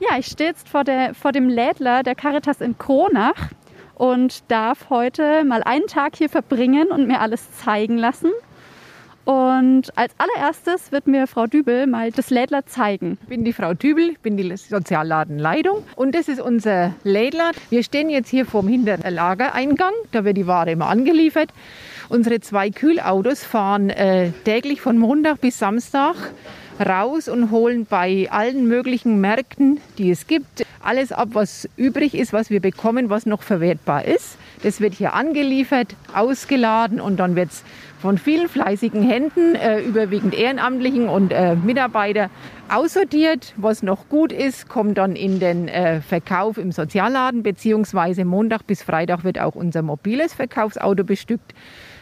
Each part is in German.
Ja, ich stehe jetzt vor, der, vor dem Lädler der Caritas in Kronach und darf heute mal einen Tag hier verbringen und mir alles zeigen lassen. Und als allererstes wird mir Frau Dübel mal das Lädler zeigen. Ich bin die Frau Dübel, ich bin die Sozialladenleitung und das ist unser Lädler. Wir stehen jetzt hier vor dem hinteren Lagereingang, da wird die Ware immer angeliefert. Unsere zwei Kühlautos fahren äh, täglich von Montag bis Samstag raus und holen bei allen möglichen Märkten, die es gibt, alles ab, was übrig ist, was wir bekommen, was noch verwertbar ist. Das wird hier angeliefert, ausgeladen und dann wird es von vielen fleißigen Händen, äh, überwiegend Ehrenamtlichen und äh, Mitarbeiter, aussortiert. Was noch gut ist, kommt dann in den äh, Verkauf im Sozialladen, beziehungsweise Montag bis Freitag wird auch unser mobiles Verkaufsauto bestückt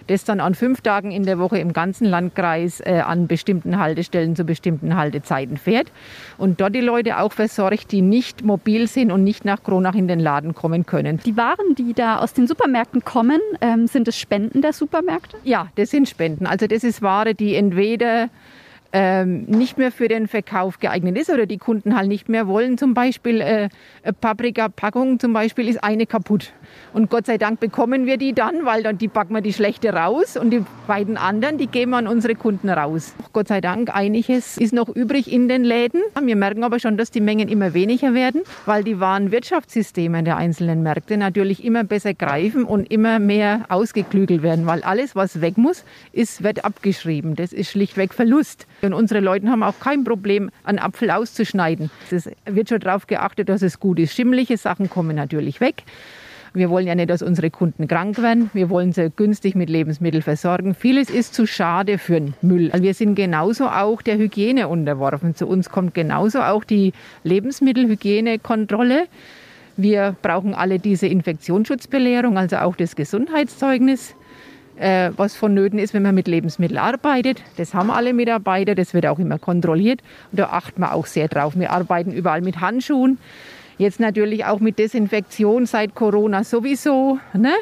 das dann an fünf Tagen in der Woche im ganzen Landkreis äh, an bestimmten Haltestellen zu bestimmten Haltezeiten fährt und dort die Leute auch versorgt, die nicht mobil sind und nicht nach Kronach in den Laden kommen können. Die Waren, die da aus den Supermärkten kommen, ähm, sind es Spenden der Supermärkte? Ja, das sind Spenden. Also das ist Ware, die entweder ähm, nicht mehr für den Verkauf geeignet ist oder die Kunden halt nicht mehr wollen. Zum Beispiel äh, Paprika-Packung zum Beispiel ist eine kaputt. Und Gott sei Dank bekommen wir die dann, weil dann die backen wir die schlechte raus und die beiden anderen, die geben wir an unsere Kunden raus. Gott sei Dank, einiges ist noch übrig in den Läden. Wir merken aber schon, dass die Mengen immer weniger werden, weil die Warenwirtschaftssysteme der einzelnen Märkte natürlich immer besser greifen und immer mehr ausgeklügelt werden, weil alles, was weg muss, ist, wird abgeschrieben. Das ist schlichtweg Verlust. Und unsere Leute haben auch kein Problem, einen Apfel auszuschneiden. Es wird schon darauf geachtet, dass es gut ist. Schimmliche Sachen kommen natürlich weg. Wir wollen ja nicht, dass unsere Kunden krank werden. Wir wollen sie günstig mit Lebensmitteln versorgen. Vieles ist zu schade für den Müll. Wir sind genauso auch der Hygiene unterworfen. Zu uns kommt genauso auch die Lebensmittelhygienekontrolle. Wir brauchen alle diese Infektionsschutzbelehrung, also auch das Gesundheitszeugnis äh, was vonnöten ist, wenn man mit Lebensmitteln arbeitet. Das haben alle Mitarbeiter, das wird auch immer kontrolliert und da achten wir auch sehr drauf. Wir arbeiten überall mit Handschuhen. Jetzt natürlich auch mit Desinfektion seit Corona sowieso. Ne?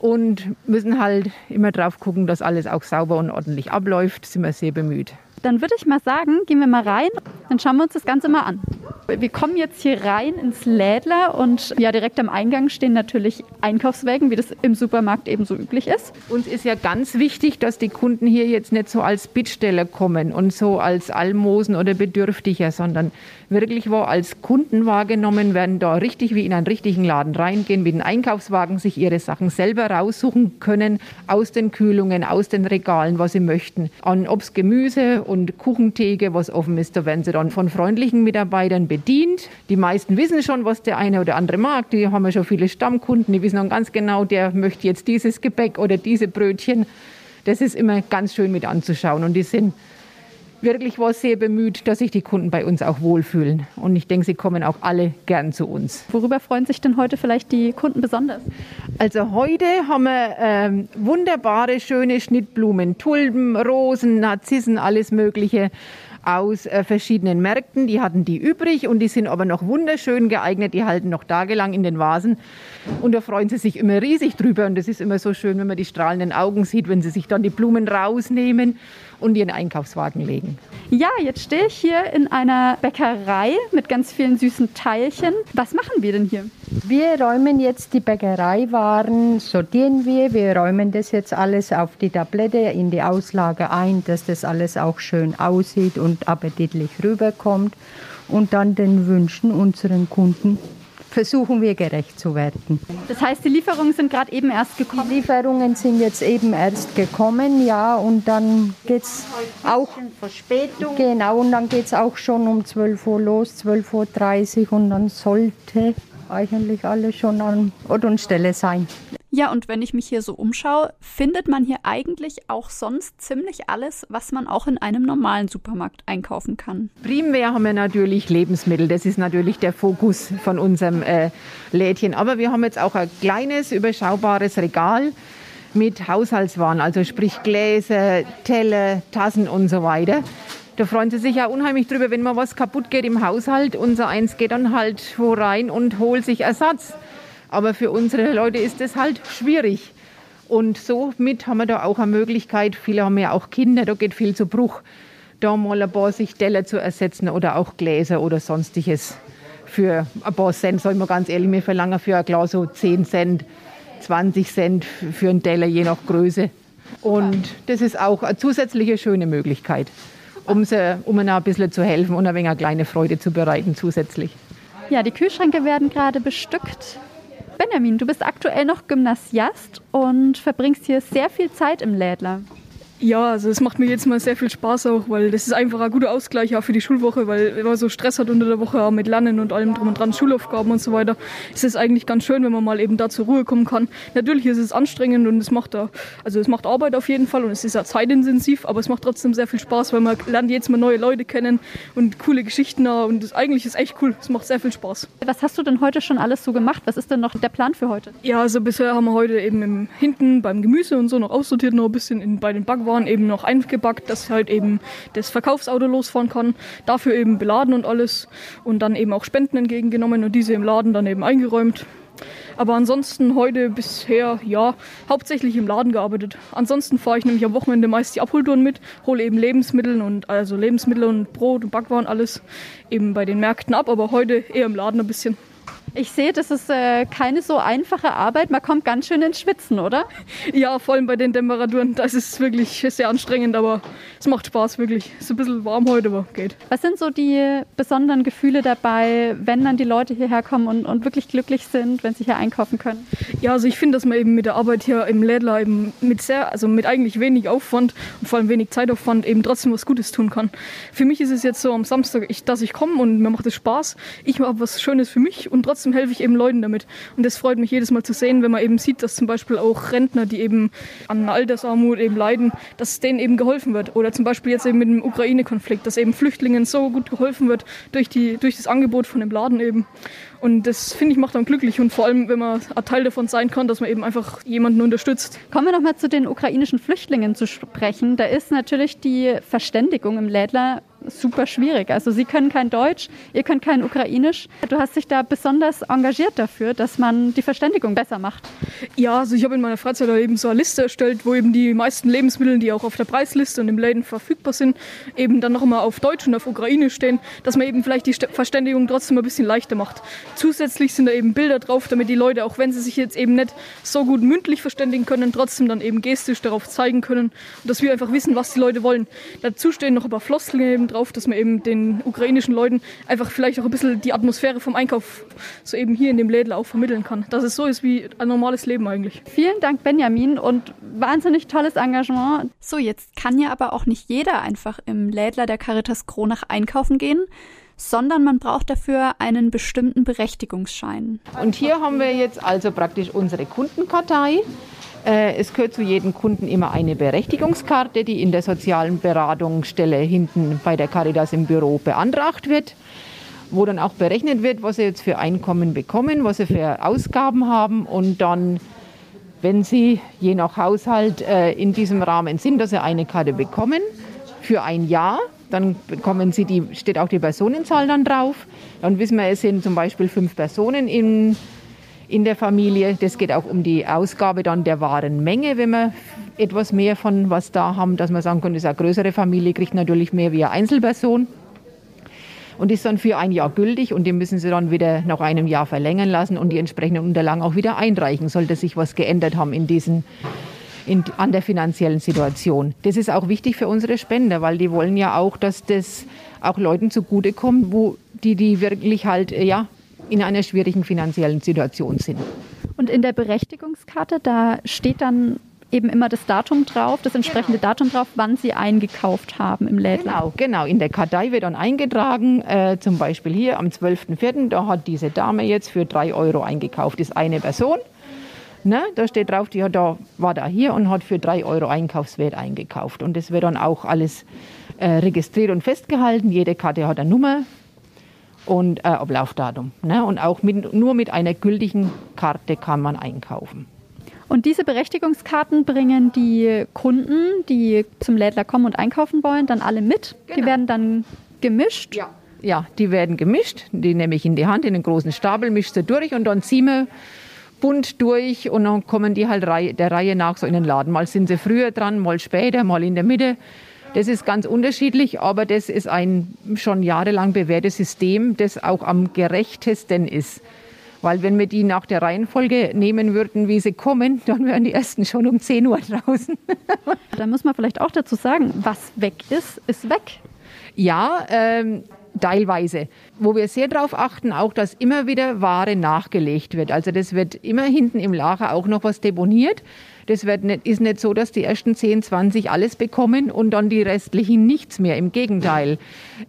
Und müssen halt immer drauf gucken, dass alles auch sauber und ordentlich abläuft. Sind wir sehr bemüht. Dann würde ich mal sagen, gehen wir mal rein, dann schauen wir uns das Ganze mal an. Wir kommen jetzt hier rein ins Lädler und ja, direkt am Eingang stehen natürlich Einkaufswägen, wie das im Supermarkt eben so üblich ist. Uns ist ja ganz wichtig, dass die Kunden hier jetzt nicht so als Bittsteller kommen und so als Almosen oder Bedürftiger, sondern wirklich wo als Kunden wahrgenommen werden, da richtig wie in einen richtigen Laden reingehen, mit den Einkaufswagen sich ihre Sachen selber raussuchen können, aus den Kühlungen, aus den Regalen, was sie möchten. An ob's Gemüse und Kuchentheke, was offen ist, da werden sie dann von freundlichen Mitarbeitern bedient. Die meisten wissen schon, was der eine oder andere mag. Die haben ja schon viele Stammkunden, die wissen dann ganz genau, der möchte jetzt dieses Gebäck oder diese Brötchen. Das ist immer ganz schön mit anzuschauen und die sind wirklich war sehr bemüht, dass sich die Kunden bei uns auch wohlfühlen. Und ich denke, sie kommen auch alle gern zu uns. Worüber freuen sich denn heute vielleicht die Kunden besonders? Also heute haben wir ähm, wunderbare, schöne Schnittblumen, Tulpen, Rosen, Narzissen, alles Mögliche aus äh, verschiedenen Märkten. Die hatten die übrig und die sind aber noch wunderschön geeignet. Die halten noch tagelang in den Vasen und da freuen sie sich immer riesig drüber. Und das ist immer so schön, wenn man die strahlenden Augen sieht, wenn sie sich dann die Blumen rausnehmen und ihren Einkaufswagen legen. Ja, jetzt stehe ich hier in einer Bäckerei mit ganz vielen süßen Teilchen. Was machen wir denn hier? Wir räumen jetzt die Bäckereiwaren, sortieren wir. Wir räumen das jetzt alles auf die Tablette in die Auslage ein, dass das alles auch schön aussieht und appetitlich rüberkommt und dann den Wünschen unseren Kunden versuchen wir gerecht zu werden. Das heißt, die Lieferungen sind gerade eben erst gekommen? Die Lieferungen sind jetzt eben erst gekommen, ja, und dann geht es auch. Verspätung. Genau, und dann geht es auch schon um 12 Uhr los, 12.30 Uhr, und dann sollte eigentlich alles schon an Ort und Stelle sein. Ja, und wenn ich mich hier so umschaue, findet man hier eigentlich auch sonst ziemlich alles, was man auch in einem normalen Supermarkt einkaufen kann. Primär haben wir natürlich Lebensmittel. Das ist natürlich der Fokus von unserem äh, Lädchen. Aber wir haben jetzt auch ein kleines, überschaubares Regal mit Haushaltswaren, also sprich Gläser, Teller, Tassen und so weiter. Da freuen sie sich ja unheimlich drüber, wenn mal was kaputt geht im Haushalt. Unser eins geht dann halt wo rein und holt sich Ersatz. Aber für unsere Leute ist das halt schwierig. Und somit haben wir da auch eine Möglichkeit, viele haben ja auch Kinder, da geht viel zu Bruch, da mal ein paar sich Teller zu ersetzen oder auch Gläser oder sonstiges für ein paar Cent, soll man ganz ehrlich, wir verlangen für ein Glas so 10 Cent, 20 Cent für einen Teller, je nach Größe. Und das ist auch eine zusätzliche schöne Möglichkeit, um, sie, um ihnen ein bisschen zu helfen und ein wenig eine kleine Freude zu bereiten zusätzlich. Ja, die Kühlschränke werden gerade bestückt. Benjamin, du bist aktuell noch Gymnasiast und verbringst hier sehr viel Zeit im Lädler. Ja, also es macht mir jetzt mal sehr viel Spaß auch, weil das ist einfach ein guter Ausgleich auch für die Schulwoche, weil wenn man so Stress hat unter der Woche auch mit Lernen und allem drum und dran, Schulaufgaben und so weiter, ist es eigentlich ganz schön, wenn man mal eben da zur Ruhe kommen kann. Natürlich ist es anstrengend und es macht da, also es macht Arbeit auf jeden Fall und es ist ja zeitintensiv, aber es macht trotzdem sehr viel Spaß, weil man lernt jetzt mal neue Leute kennen und coole Geschichten und das, eigentlich ist echt cool. Es macht sehr viel Spaß. Was hast du denn heute schon alles so gemacht? Was ist denn noch der Plan für heute? Ja, also bisher haben wir heute eben im, hinten beim Gemüse und so noch aussortiert, noch ein bisschen in, bei den Backwaren waren eben noch eingebackt, dass halt eben das Verkaufsauto losfahren kann. Dafür eben beladen und alles. Und dann eben auch Spenden entgegengenommen und diese im Laden dann eben eingeräumt. Aber ansonsten heute bisher, ja, hauptsächlich im Laden gearbeitet. Ansonsten fahre ich nämlich am Wochenende meist die Abholtouren mit, hole eben Lebensmittel und also Lebensmittel und Brot und Backwaren alles eben bei den Märkten ab, aber heute eher im Laden ein bisschen. Ich sehe, das ist äh, keine so einfache Arbeit. Man kommt ganz schön ins Schwitzen, oder? Ja, vor allem bei den Temperaturen. Das ist wirklich sehr anstrengend, aber es macht Spaß, wirklich. Es ist ein bisschen warm heute, aber geht. Was sind so die besonderen Gefühle dabei, wenn dann die Leute hierher kommen und, und wirklich glücklich sind, wenn sie hier einkaufen können? Ja, also ich finde, dass man eben mit der Arbeit hier im Lädler eben mit sehr, also mit eigentlich wenig Aufwand und vor allem wenig Zeitaufwand eben trotzdem was Gutes tun kann. Für mich ist es jetzt so am Samstag, ich, dass ich komme und mir macht es Spaß. Ich mache was Schönes für mich und trotzdem trotzdem helfe ich eben Leuten damit. Und das freut mich jedes Mal zu sehen, wenn man eben sieht, dass zum Beispiel auch Rentner, die eben an Altersarmut eben leiden, dass denen eben geholfen wird. Oder zum Beispiel jetzt eben mit dem Ukraine-Konflikt, dass eben Flüchtlingen so gut geholfen wird durch, die, durch das Angebot von dem Laden eben. Und das finde ich macht dann glücklich und vor allem, wenn man ein Teil davon sein kann, dass man eben einfach jemanden unterstützt. Kommen wir nochmal zu den ukrainischen Flüchtlingen zu sprechen. Da ist natürlich die Verständigung im Lädler super schwierig. Also Sie können kein Deutsch, ihr könnt kein Ukrainisch. Du hast dich da besonders engagiert dafür, dass man die Verständigung besser macht. Ja, also ich habe in meiner Freizeit eben so eine Liste erstellt, wo eben die meisten Lebensmittel, die auch auf der Preisliste und im Läden verfügbar sind, eben dann nochmal auf Deutsch und auf Ukrainisch stehen, dass man eben vielleicht die Verständigung trotzdem ein bisschen leichter macht. Zusätzlich sind da eben Bilder drauf, damit die Leute, auch wenn sie sich jetzt eben nicht so gut mündlich verständigen können, trotzdem dann eben gestisch darauf zeigen können und dass wir einfach wissen, was die Leute wollen. Dazu stehen noch ein paar Floskeln eben drauf, dass man eben den ukrainischen Leuten einfach vielleicht auch ein bisschen die Atmosphäre vom Einkauf so eben hier in dem Lädler auch vermitteln kann. Dass es so ist wie ein normales Leben eigentlich. Vielen Dank, Benjamin, und wahnsinnig tolles Engagement. So, jetzt kann ja aber auch nicht jeder einfach im Lädler der Caritas Kronach einkaufen gehen sondern man braucht dafür einen bestimmten Berechtigungsschein. Und hier haben wir jetzt also praktisch unsere Kundenkartei. Äh, es gehört zu jedem Kunden immer eine Berechtigungskarte, die in der sozialen Beratungsstelle hinten bei der Caritas im Büro beantragt wird, wo dann auch berechnet wird, was sie jetzt für Einkommen bekommen, was sie für Ausgaben haben und dann, wenn sie je nach Haushalt äh, in diesem Rahmen sind, dass sie eine Karte bekommen für ein Jahr. Dann bekommen sie die, steht auch die Personenzahl dann drauf. Dann wissen wir, es sind zum Beispiel fünf Personen in in der Familie. Das geht auch um die Ausgabe dann der Warenmenge, wenn wir etwas mehr von was da haben, dass man sagen kann, das ist eine größere Familie, kriegt natürlich mehr wie eine Einzelperson und ist dann für ein Jahr gültig und die müssen sie dann wieder nach einem Jahr verlängern lassen und die entsprechenden Unterlagen auch wieder einreichen, sollte sich was geändert haben in diesen in, an der finanziellen Situation. Das ist auch wichtig für unsere Spender, weil die wollen ja auch, dass das auch Leuten zugutekommt, wo die, die wirklich halt ja, in einer schwierigen finanziellen Situation sind. Und in der Berechtigungskarte, da steht dann eben immer das Datum drauf, das entsprechende genau. Datum drauf, wann Sie eingekauft haben im Lädler. Genau, genau. In der Kartei wird dann eingetragen, äh, zum Beispiel hier am 12.04., da hat diese Dame jetzt für drei Euro eingekauft, das ist eine Person. Ne, da steht drauf, die hat da, war da hier und hat für drei Euro Einkaufswert eingekauft. Und das wird dann auch alles äh, registriert und festgehalten. Jede Karte hat eine Nummer, und äh, Ablaufdatum. Ne? Und auch mit, nur mit einer gültigen Karte kann man einkaufen. Und diese Berechtigungskarten bringen die Kunden, die zum Lädler kommen und einkaufen wollen, dann alle mit. Genau. Die werden dann gemischt. Ja. ja, die werden gemischt. Die nehme ich in die Hand, in den großen Stapel, mische sie durch und dann ziehen wir bunt durch und dann kommen die halt der Reihe nach so in den Laden. Mal sind sie früher dran, mal später, mal in der Mitte. Das ist ganz unterschiedlich, aber das ist ein schon jahrelang bewährtes System, das auch am gerechtesten ist. Weil wenn wir die nach der Reihenfolge nehmen würden, wie sie kommen, dann wären die ersten schon um 10 Uhr draußen. da muss man vielleicht auch dazu sagen, was weg ist, ist weg. Ja, ähm, teilweise. Wo wir sehr darauf achten, auch, dass immer wieder Ware nachgelegt wird. Also das wird immer hinten im Lager auch noch was deponiert. Das wird nicht, ist nicht so, dass die ersten 10, 20 alles bekommen und dann die restlichen nichts mehr. Im Gegenteil.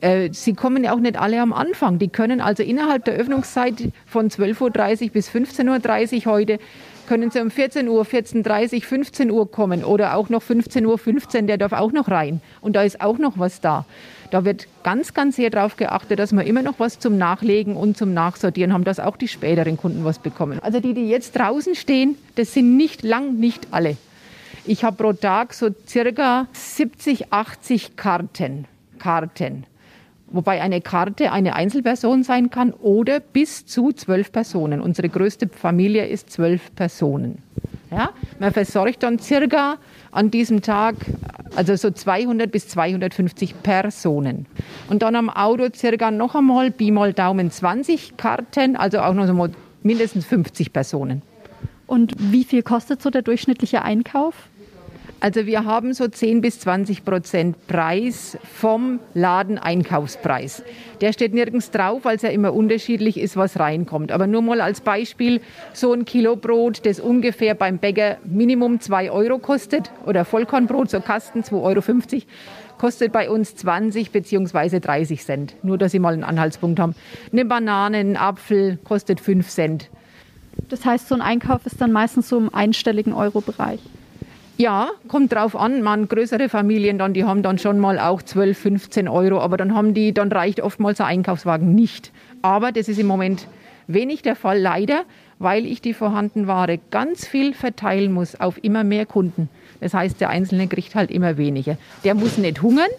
Äh, sie kommen ja auch nicht alle am Anfang. Die können also innerhalb der Öffnungszeit von 12.30 Uhr bis 15.30 Uhr heute können Sie um 14 Uhr, 14.30 Uhr, 15 Uhr kommen oder auch noch 15 Uhr, 15, der darf auch noch rein. Und da ist auch noch was da. Da wird ganz, ganz sehr darauf geachtet, dass wir immer noch was zum Nachlegen und zum Nachsortieren haben, dass auch die späteren Kunden was bekommen. Also die, die jetzt draußen stehen, das sind nicht lang, nicht alle. Ich habe pro Tag so circa 70, 80 Karten. Karten. Wobei eine Karte eine Einzelperson sein kann oder bis zu zwölf Personen. Unsere größte Familie ist zwölf Personen. Ja? Man versorgt dann circa an diesem Tag also so 200 bis 250 Personen. Und dann am Auto circa noch einmal, Pi mal Daumen 20 Karten, also auch noch so mindestens 50 Personen. Und wie viel kostet so der durchschnittliche Einkauf? Also wir haben so 10 bis 20 Prozent Preis vom Ladeneinkaufspreis. Der steht nirgends drauf, weil es ja immer unterschiedlich ist, was reinkommt. Aber nur mal als Beispiel, so ein Kilo Brot, das ungefähr beim Bäcker Minimum 2 Euro kostet, oder Vollkornbrot, so Kasten 2,50 Euro, kostet bei uns 20 bzw. 30 Cent. Nur, dass Sie mal einen Anhaltspunkt haben. Eine Banane, ein Apfel kostet 5 Cent. Das heißt, so ein Einkauf ist dann meistens so im einstelligen Euro-Bereich. Ja, kommt drauf an. Man größere Familien dann, die haben dann schon mal auch 12, 15 Euro, aber dann haben die, dann reicht oftmals der Einkaufswagen nicht. Aber das ist im Moment wenig der Fall, leider, weil ich die vorhandene Ware ganz viel verteilen muss auf immer mehr Kunden. Das heißt, der Einzelne kriegt halt immer weniger. Der muss nicht hungern,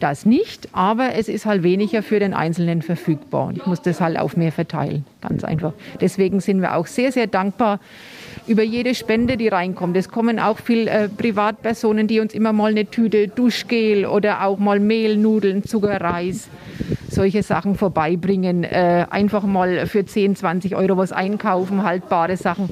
das nicht, aber es ist halt weniger für den Einzelnen verfügbar. Und ich muss das halt auf mehr verteilen, ganz einfach. Deswegen sind wir auch sehr, sehr dankbar über jede Spende, die reinkommt. Es kommen auch viele äh, Privatpersonen, die uns immer mal eine Tüte Duschgel oder auch mal Mehl, Nudeln, Zucker, Reis, solche Sachen vorbeibringen. Äh, einfach mal für 10, 20 Euro was einkaufen, haltbare Sachen.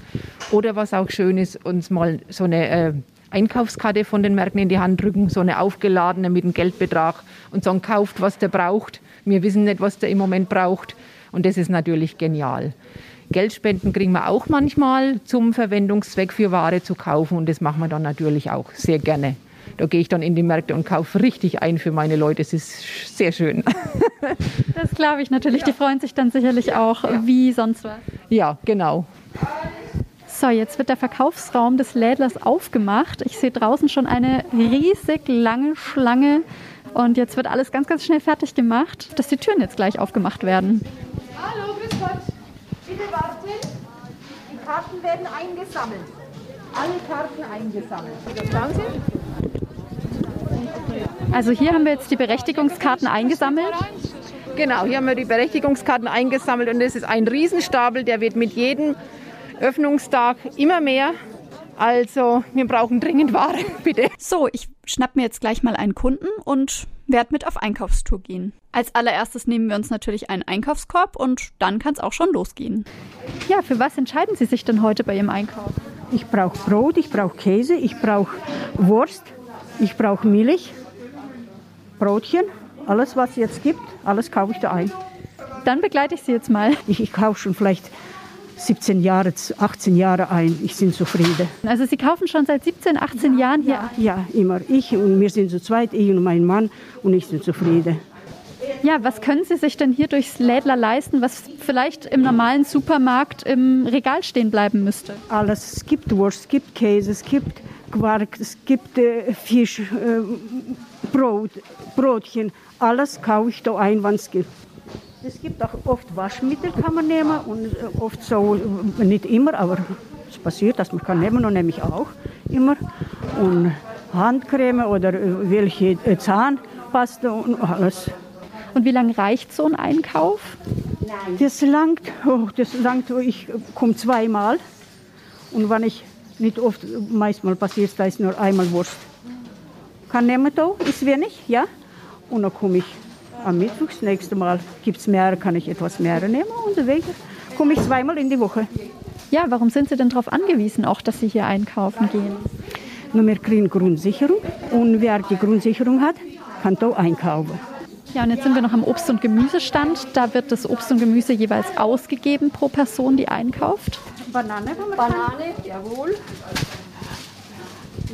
Oder was auch schön ist, uns mal so eine äh, Einkaufskarte von den Märkten in die Hand drücken, so eine aufgeladene mit einem Geldbetrag und sagen, kauft, was der braucht. Wir wissen nicht, was der im Moment braucht. Und das ist natürlich genial. Geldspenden kriegen wir auch manchmal zum Verwendungszweck für Ware zu kaufen und das machen wir dann natürlich auch sehr gerne. Da gehe ich dann in die Märkte und kaufe richtig ein für meine Leute. Es ist sehr schön. Das glaube ich natürlich. Die freuen sich dann sicherlich auch, wie sonst was. Ja, genau. So, jetzt wird der Verkaufsraum des Lädlers aufgemacht. Ich sehe draußen schon eine riesig lange Schlange. Und jetzt wird alles ganz, ganz schnell fertig gemacht, dass die Türen jetzt gleich aufgemacht werden. Hallo, grüß Gott. Bitte warten. Die Karten werden eingesammelt. Alle Karten eingesammelt. Schauen Sie. Also hier haben wir jetzt die Berechtigungskarten eingesammelt. Genau, hier haben wir die Berechtigungskarten eingesammelt und das ist ein Riesenstapel, der wird mit jedem Öffnungstag immer mehr. Also wir brauchen dringend Ware, bitte. So, ich schnapp mir jetzt gleich mal einen Kunden und werde mit auf Einkaufstour gehen. Als allererstes nehmen wir uns natürlich einen Einkaufskorb und dann kann es auch schon losgehen. Ja, für was entscheiden Sie sich denn heute bei Ihrem Einkauf? Ich brauche Brot, ich brauche Käse, ich brauche Wurst, ich brauche Milch, Brotchen, alles was es jetzt gibt, alles kaufe ich da ein. Dann begleite ich Sie jetzt mal. Ich, ich kaufe schon vielleicht 17 Jahre, 18 Jahre ein. Ich bin zufrieden. Also Sie kaufen schon seit 17, 18 Jahren hier? Ja, ja, immer. Ich und wir sind zu zweit, ich und mein Mann und ich sind zufrieden. Ja, was können Sie sich denn hier durchs Lädler leisten, was vielleicht im normalen Supermarkt im Regal stehen bleiben müsste? Alles. Es gibt Wurst, es gibt Käse, es gibt Quark, es gibt äh, Fisch, äh, Brot, Brotchen. Alles kaufe ich da ein, wann es gibt. Es gibt auch oft Waschmittel, kann man nehmen und äh, oft so, äh, nicht immer, aber es passiert, dass man kann nehmen und nehme ich auch immer. Und Handcreme oder äh, welche Zahnpasta und alles. Und wie lange reicht so ein Einkauf? Das langt, oh, das langt, ich komme zweimal. Und wenn ich nicht oft, meistens passiert, da ist nur einmal Wurst. kann nehmen da, ist wenig, ja. Und dann komme ich am Mittwoch, das nächste Mal gibt es mehr, kann ich etwas mehr nehmen und deswegen komme ich zweimal in die Woche. Ja, warum sind Sie denn darauf angewiesen, auch dass Sie hier einkaufen gehen? Nur wir kriegen Grundsicherung und wer die Grundsicherung hat, kann da einkaufen. Ja, und jetzt sind wir noch am Obst- und Gemüsestand. Da wird das Obst und Gemüse jeweils ausgegeben pro Person, die einkauft. Banane, Banane, jawohl.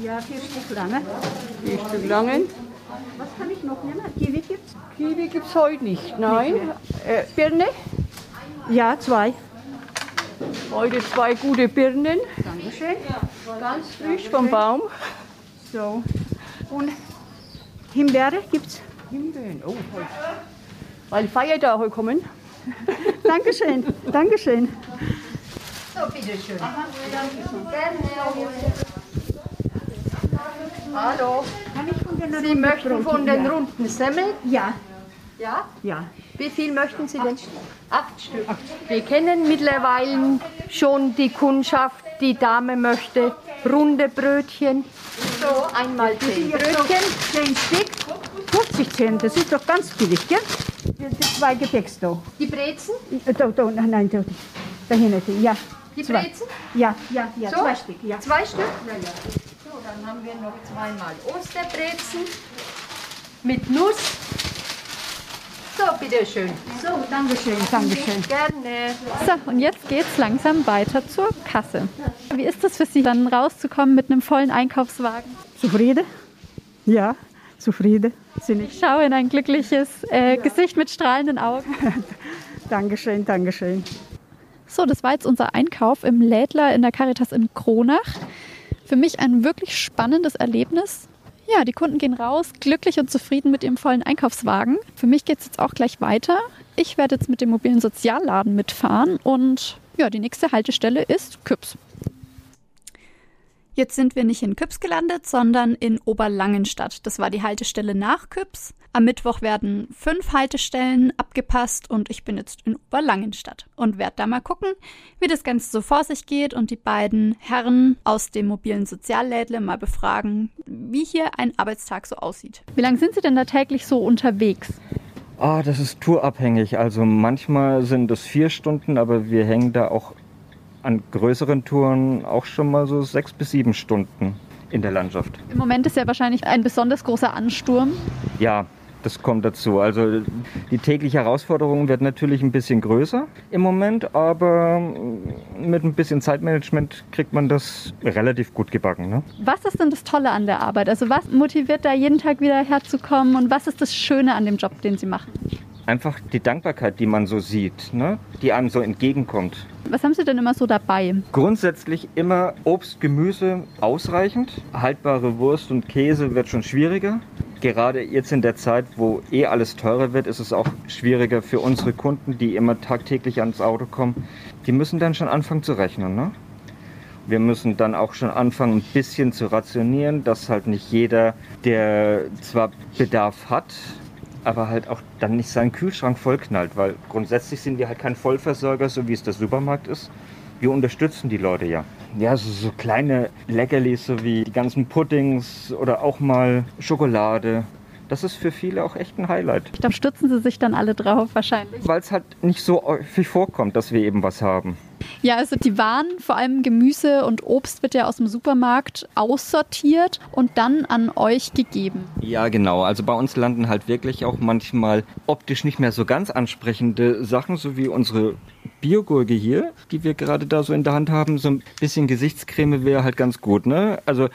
Ja, vier Stück lange. Vier Stück Langen. Was kann ich noch nehmen? Kiwi gibt's? Kiwi gibt es heute nicht. Nein. Äh, Birne. Ja, zwei. Heute zwei gute Birnen. Dankeschön. Ganz frisch vom Baum. So. Und Himbeere gibt's? Himbeeren. Oh, heute. Weil Feiertage kommen. Dankeschön. Dankeschön. So, bitteschön. Hallo. Kann ich von den Sie möchten von den runden Semmeln? Ja. Ja. Ja. Wie viel möchten Sie denn? Acht Stück. Wir kennen mittlerweile schon die Kundschaft. Die Dame möchte runde Brötchen. So, einmal zehn Brötchen. Zehn Stück. 50 Cent, das ist doch ganz billig, gell? Die zwei Gepäcks da. Die Brezen? Äh, Da, da, nein, nein, da, da hinten, ja. Die. Brezen? Ja, ja, ja, So? zwei Stück, ja. Zwei Stück? Ja, ja. So, dann haben wir noch zweimal Osterbrezen mit Nuss. So, bitteschön. So, Dankeschön, Dankeschön. Gerne. So, und jetzt geht's langsam weiter zur Kasse. Wie ist das für Sie, dann rauszukommen mit einem vollen Einkaufswagen? Zufrieden? Ja, zufrieden. Sind ich. Ich schaue in ein glückliches äh, Gesicht mit strahlenden Augen. Dankeschön, Dankeschön. So, das war jetzt unser Einkauf im Lädler in der Caritas in Kronach. Für mich ein wirklich spannendes Erlebnis. Ja, die Kunden gehen raus, glücklich und zufrieden mit ihrem vollen Einkaufswagen. Für mich geht es jetzt auch gleich weiter. Ich werde jetzt mit dem mobilen Sozialladen mitfahren und ja, die nächste Haltestelle ist Küps. Jetzt sind wir nicht in Küps gelandet, sondern in Oberlangenstadt. Das war die Haltestelle nach Küps. Am Mittwoch werden fünf Haltestellen abgepasst und ich bin jetzt in Oberlangenstadt und werde da mal gucken, wie das Ganze so vor sich geht und die beiden Herren aus dem mobilen Soziallädle mal befragen, wie hier ein Arbeitstag so aussieht. Wie lange sind Sie denn da täglich so unterwegs? Ah, das ist tourabhängig. Also manchmal sind es vier Stunden, aber wir hängen da auch an größeren Touren auch schon mal so sechs bis sieben Stunden in der Landschaft. Im Moment ist ja wahrscheinlich ein besonders großer Ansturm. Ja, das kommt dazu. Also die tägliche Herausforderung wird natürlich ein bisschen größer im Moment, aber mit ein bisschen Zeitmanagement kriegt man das relativ gut gebacken. Ne? Was ist denn das Tolle an der Arbeit? Also was motiviert da jeden Tag wieder herzukommen und was ist das Schöne an dem Job, den Sie machen? Einfach die Dankbarkeit, die man so sieht, ne? die einem so entgegenkommt. Was haben Sie denn immer so dabei? Grundsätzlich immer Obst, Gemüse ausreichend. Haltbare Wurst und Käse wird schon schwieriger. Gerade jetzt in der Zeit, wo eh alles teurer wird, ist es auch schwieriger für unsere Kunden, die immer tagtäglich ans Auto kommen. Die müssen dann schon anfangen zu rechnen. Ne? Wir müssen dann auch schon anfangen, ein bisschen zu rationieren, dass halt nicht jeder, der zwar Bedarf hat, aber halt auch dann nicht seinen Kühlschrank vollknallt, weil grundsätzlich sind wir halt kein Vollversorger, so wie es der Supermarkt ist. Wir unterstützen die Leute ja. Ja, so, so kleine Leckerlis, so wie die ganzen Puddings oder auch mal Schokolade. Das ist für viele auch echt ein Highlight, Da stützen Sie sich dann alle drauf wahrscheinlich. weil es halt nicht so häufig vorkommt, dass wir eben was haben. Ja, also die Waren, vor allem Gemüse und Obst wird ja aus dem Supermarkt aussortiert und dann an euch gegeben. Ja, genau. Also bei uns landen halt wirklich auch manchmal optisch nicht mehr so ganz ansprechende Sachen, so wie unsere Biogurke hier, die wir gerade da so in der Hand haben. So ein bisschen Gesichtscreme wäre halt ganz gut, ne? Also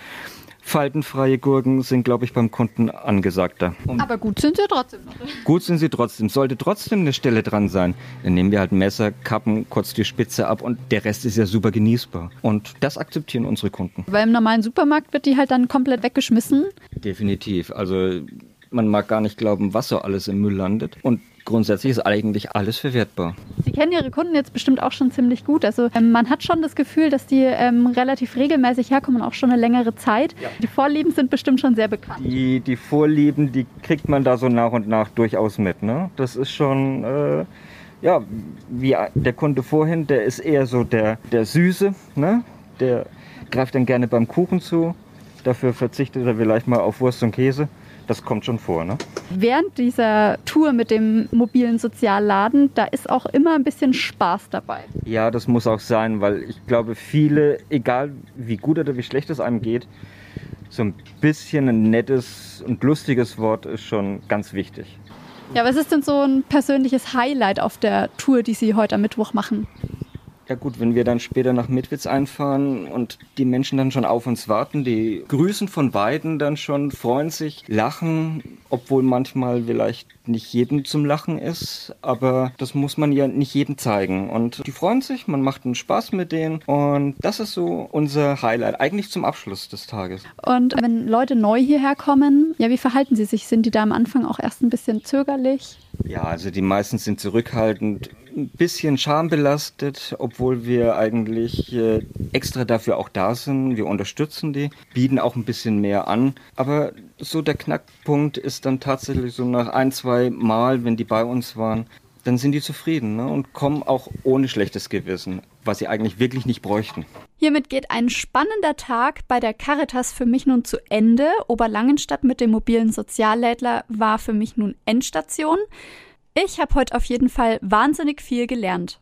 faltenfreie Gurken sind, glaube ich, beim Kunden angesagter. Und Aber gut sind sie trotzdem noch. gut sind sie trotzdem. Sollte trotzdem eine Stelle dran sein, dann nehmen wir halt Messer, kappen kurz die Spitze ab und der Rest ist ja super genießbar. Und das akzeptieren unsere Kunden. Weil im normalen Supermarkt wird die halt dann komplett weggeschmissen. Definitiv. Also man mag gar nicht glauben, was so alles im Müll landet. Und grundsätzlich ist eigentlich alles verwertbar. Kennen Ihre Kunden jetzt bestimmt auch schon ziemlich gut. Also ähm, man hat schon das Gefühl, dass die ähm, relativ regelmäßig herkommen, auch schon eine längere Zeit. Die Vorlieben sind bestimmt schon sehr bekannt. Die, die Vorlieben, die kriegt man da so nach und nach durchaus mit. Ne? Das ist schon, äh, ja, wie der Kunde vorhin, der ist eher so der, der Süße, ne? der greift dann gerne beim Kuchen zu. dafür verzichtet er vielleicht mal auf Wurst und Käse. Das kommt schon vor, ne? Während dieser Tour mit dem mobilen Sozialladen, da ist auch immer ein bisschen Spaß dabei. Ja, das muss auch sein, weil ich glaube, viele, egal wie gut oder wie schlecht es einem geht, so ein bisschen ein nettes und lustiges Wort ist schon ganz wichtig. Ja, was ist denn so ein persönliches Highlight auf der Tour, die Sie heute am Mittwoch machen? Ja gut, wenn wir dann später nach Mitwitz einfahren und die Menschen dann schon auf uns warten, die grüßen von beiden dann schon, freuen sich, lachen, obwohl manchmal vielleicht nicht jedem zum Lachen ist, aber das muss man ja nicht jedem zeigen. Und die freuen sich, man macht einen Spaß mit denen und das ist so unser Highlight, eigentlich zum Abschluss des Tages. Und wenn Leute neu hierher kommen, ja, wie verhalten sie sich? Sind die da am Anfang auch erst ein bisschen zögerlich? Ja, also die meisten sind zurückhaltend, ein bisschen schambelastet, obwohl wir eigentlich äh, extra dafür auch da sind. Wir unterstützen die, bieten auch ein bisschen mehr an. Aber so der Knackpunkt ist dann tatsächlich so nach ein, zwei Mal, wenn die bei uns waren, dann sind die zufrieden ne? und kommen auch ohne schlechtes Gewissen, was sie eigentlich wirklich nicht bräuchten. Hiermit geht ein spannender Tag bei der Caritas für mich nun zu Ende. Oberlangenstadt mit dem mobilen Soziallädler war für mich nun Endstation. Ich habe heute auf jeden Fall wahnsinnig viel gelernt.